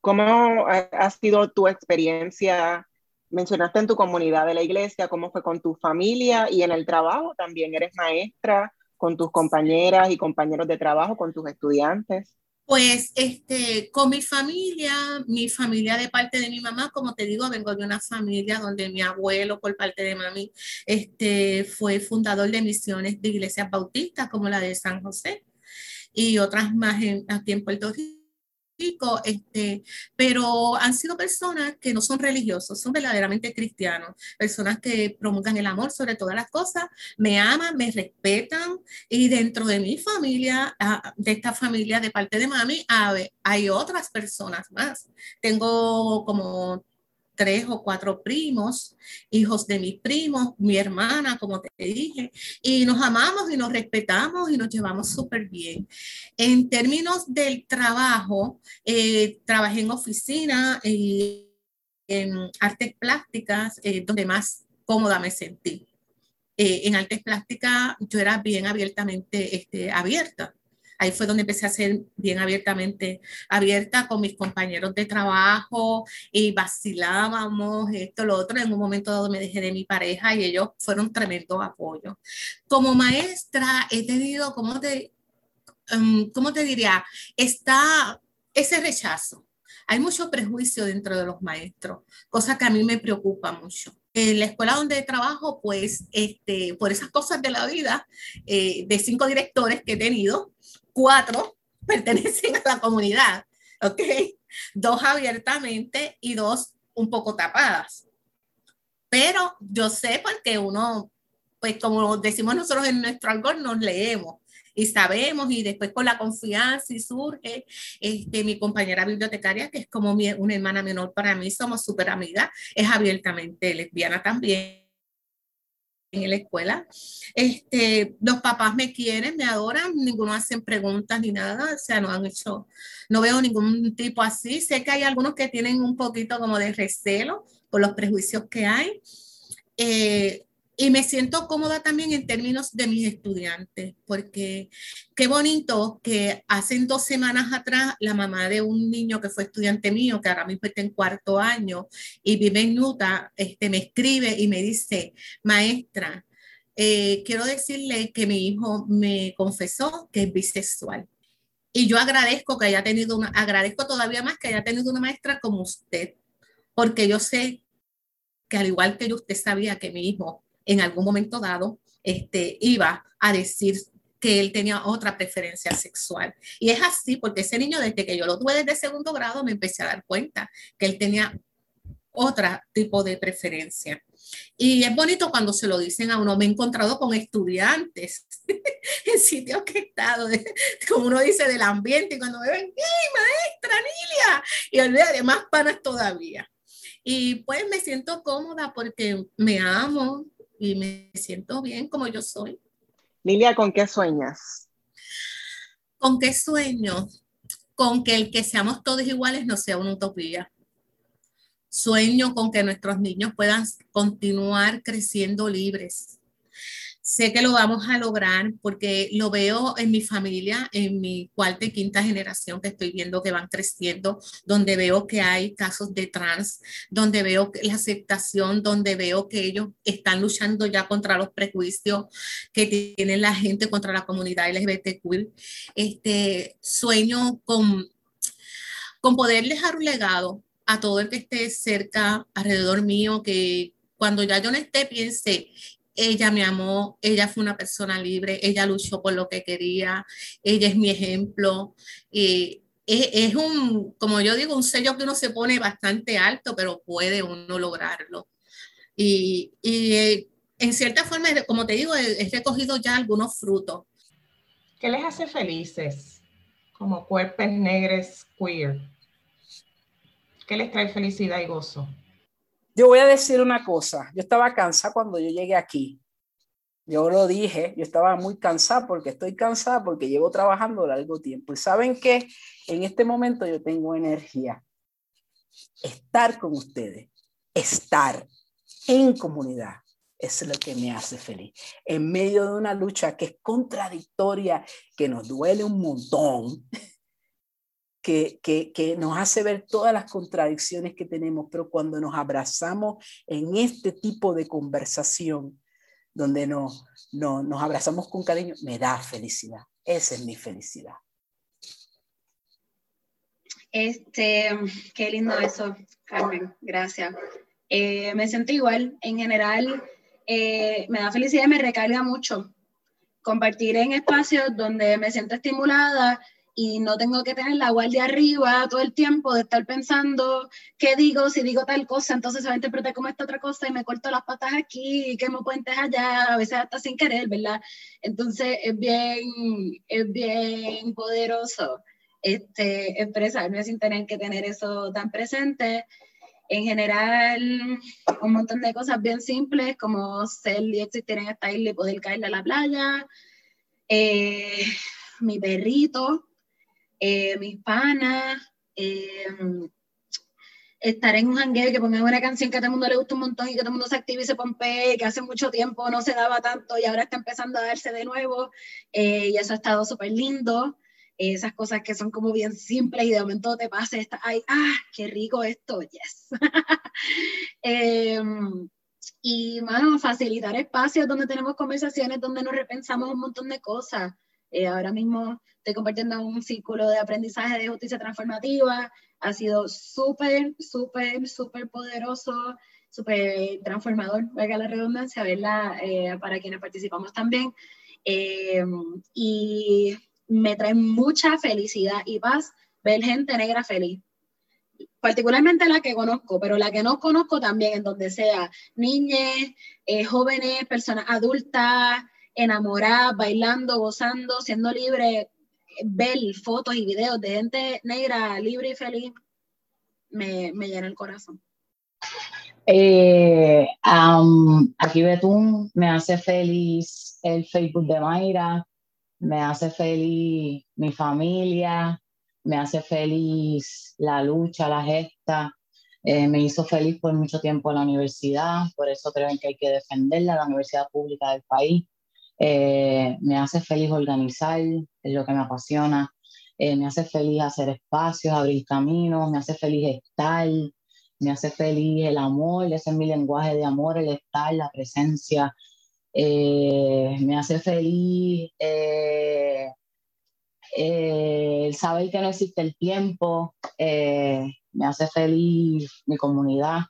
Speaker 3: ¿Cómo ha sido tu experiencia? Mencionaste en tu comunidad de la iglesia, ¿cómo fue con tu familia y en el trabajo también? ¿Eres maestra con tus compañeras y compañeros de trabajo, con tus estudiantes?
Speaker 8: Pues este, con mi familia, mi familia de parte de mi mamá, como te digo, vengo de una familia donde mi abuelo por parte de mami este, fue fundador de misiones de iglesias bautistas como la de San José y otras más en, aquí en Puerto Rico este, pero han sido personas que no son religiosos, son verdaderamente cristianos, personas que promulgan el amor sobre todas las cosas, me aman, me respetan y dentro de mi familia, ah, de esta familia de parte de mami, hay otras personas más. Tengo como tres o cuatro primos, hijos de mis primos, mi hermana, como te dije, y nos amamos y nos respetamos y nos llevamos súper bien. En términos del trabajo, eh, trabajé en oficina y en artes plásticas, eh, donde más cómoda me sentí. Eh, en artes plásticas yo era bien abiertamente este, abierta Ahí fue donde empecé a ser bien abiertamente abierta con mis compañeros de trabajo y vacilábamos esto, lo otro. En un momento dado me dejé de mi pareja y ellos fueron tremendo apoyo. Como maestra he tenido, ¿cómo te, um, ¿cómo te diría? Está ese rechazo. Hay mucho prejuicio dentro de los maestros, cosa que a mí me preocupa mucho en la escuela donde trabajo, pues, este, por esas cosas de la vida, eh, de cinco directores que he tenido, cuatro pertenecen a la comunidad, ¿ok? Dos abiertamente y dos un poco tapadas. Pero yo sé porque uno, pues como decimos nosotros en nuestro algo, nos leemos y sabemos y después con la confianza y surge este, mi compañera bibliotecaria, que es como mi, una hermana menor para mí, somos súper amigas, es abiertamente lesbiana también en la escuela. Este, los papás me quieren, me adoran, ninguno hacen preguntas ni nada, o sea, no han hecho, no veo ningún tipo así. Sé que hay algunos que tienen un poquito como de recelo por los prejuicios que hay. Eh, y me siento cómoda también en términos de mis estudiantes, porque qué bonito que hace dos semanas atrás la mamá de un niño que fue estudiante mío, que ahora mismo está en cuarto año y vive en Utah, este, me escribe y me dice, maestra, eh, quiero decirle que mi hijo me confesó que es bisexual. Y yo agradezco que haya tenido una, agradezco todavía más que haya tenido una maestra como usted, porque yo sé que al igual que usted sabía que mi hijo en algún momento dado este, iba a decir que él tenía otra preferencia sexual. Y es así porque ese niño, desde que yo lo tuve desde segundo grado, me empecé a dar cuenta que él tenía otro tipo de preferencia. Y es bonito cuando se lo dicen a uno. Me he encontrado con estudiantes en sitios que he estado, como uno dice, del ambiente, y cuando me ven, ¡hey, maestra Nilia! Y olvídate, más panas todavía. Y pues me siento cómoda porque me amo, y me siento bien como yo soy.
Speaker 3: Lilia, ¿con qué sueñas?
Speaker 8: ¿Con qué sueño? Con que el que seamos todos iguales no sea una utopía. Sueño con que nuestros niños puedan continuar creciendo libres, Sé que lo vamos a lograr porque lo veo en mi familia, en mi cuarta y quinta generación que estoy viendo que van creciendo, donde veo que hay casos de trans, donde veo la aceptación, donde veo que ellos están luchando ya contra los prejuicios que tiene la gente contra la comunidad LGBTQ. Este sueño con, con poder dejar un legado a todo el que esté cerca, alrededor mío, que cuando ya yo no esté, piense ella me amó, ella fue una persona libre, ella luchó por lo que quería, ella es mi ejemplo. Y es, un, como yo digo, un sello que uno se pone bastante alto, pero puede uno lograrlo. Y, y en cierta forma, como te digo, he, he recogido ya algunos frutos.
Speaker 2: ¿Qué les hace felices como cuerpos negros queer? ¿Qué les trae felicidad y gozo?
Speaker 6: Yo voy a decir una cosa, yo estaba cansada cuando yo llegué aquí. Yo lo dije, yo estaba muy cansada porque estoy cansada porque llevo trabajando largo tiempo. Y saben que en este momento yo tengo energía. Estar con ustedes, estar en comunidad, es lo que me hace feliz. En medio de una lucha que es contradictoria, que nos duele un montón, que, que, nos hace ver todas las contradicciones que tenemos, pero cuando nos abrazamos en este tipo de conversación, donde nos, no, nos abrazamos con cariño, me da felicidad. Esa es mi felicidad.
Speaker 5: Este, qué lindo eso, Carmen, gracias. Eh, me siento igual, en general, eh, me da felicidad y me recarga mucho compartir en espacios donde me siento estimulada y no tengo que tener la guardia arriba todo el tiempo de estar pensando qué digo, si digo tal cosa, entonces se va a interpretar como esta otra cosa y me corto las patas aquí y que me puentes allá, a veces hasta sin querer, ¿verdad? Entonces es bien, es bien poderoso este, expresarme sin tener que tener eso tan presente. En general, un montón de cosas bien simples como ser y existir en esta isla y poder caerle a la playa. Eh, mi perrito, eh, mis panas, eh, estar en un hangueo que pongan una canción que a todo el mundo le gusta un montón y que todo el mundo se active y se pompee, que hace mucho tiempo no se daba tanto y ahora está empezando a darse de nuevo, eh, y eso ha estado súper lindo. esas cosas que son como bien simples y de momento te pasa, está, ay, ah, qué rico esto, yes. Em, y, mano, facilitar espacios donde tenemos conversaciones, donde nos repensamos un montón de cosas. Eh, ahora mismo estoy compartiendo un círculo de aprendizaje de justicia transformativa. Ha sido súper, súper, súper poderoso, súper transformador, valga la redundancia, ¿verdad? Eh, para quienes participamos también. Eh, y me trae mucha felicidad y paz ver gente negra feliz. Particularmente la que conozco, pero la que no conozco también, en donde sea niñas, jóvenes, personas adultas, enamoradas, bailando, gozando, siendo libre, ver fotos y videos de gente negra libre y feliz, me, me llena el corazón.
Speaker 4: Eh, aquí Betún me hace feliz el Facebook de Mayra, me hace feliz mi familia, me hace feliz la lucha, la gesta, eh, me hizo feliz por mucho tiempo la universidad, por eso creo que hay que defenderla, la universidad pública del país. Eh, me hace feliz organizar, es lo que me apasiona. Eh, me hace feliz hacer espacios, abrir caminos, me hace feliz estar, me hace feliz el amor, ese es mi lenguaje de amor, el estar, la presencia. Eh, me hace feliz el saber que no existe el tiempo, me hace feliz mi comunidad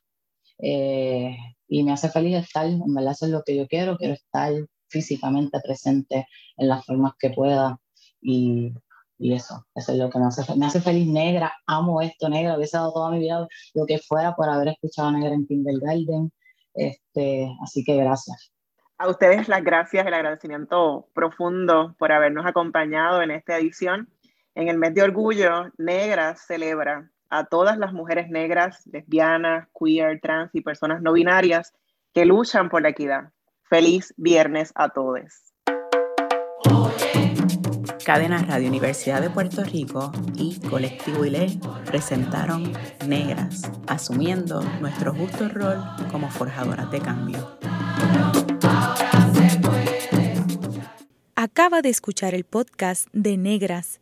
Speaker 4: y me hace feliz estar, en verdad eso es lo que yo quiero, quiero estar físicamente presente en las formas que pueda y, eso, eso es lo que me hace, feliz negra, amo esto negra, hubiese dado toda mi vida lo que fuera por haber escuchado negra en kindergarten, este, así que gracias.
Speaker 3: A ustedes las gracias, el agradecimiento profundo por habernos acompañado en esta edición. En el mes de orgullo, Negra celebra a todas las mujeres negras, lesbianas, queer, trans y personas no binarias que luchan por la equidad, Feliz viernes a todos.
Speaker 1: Cadena Radio Universidad de Puerto Rico y Colectivo ILE presentaron Negras, asumiendo nuestro justo rol como forjadoras de cambio.
Speaker 9: Acaba de escuchar el podcast de Negras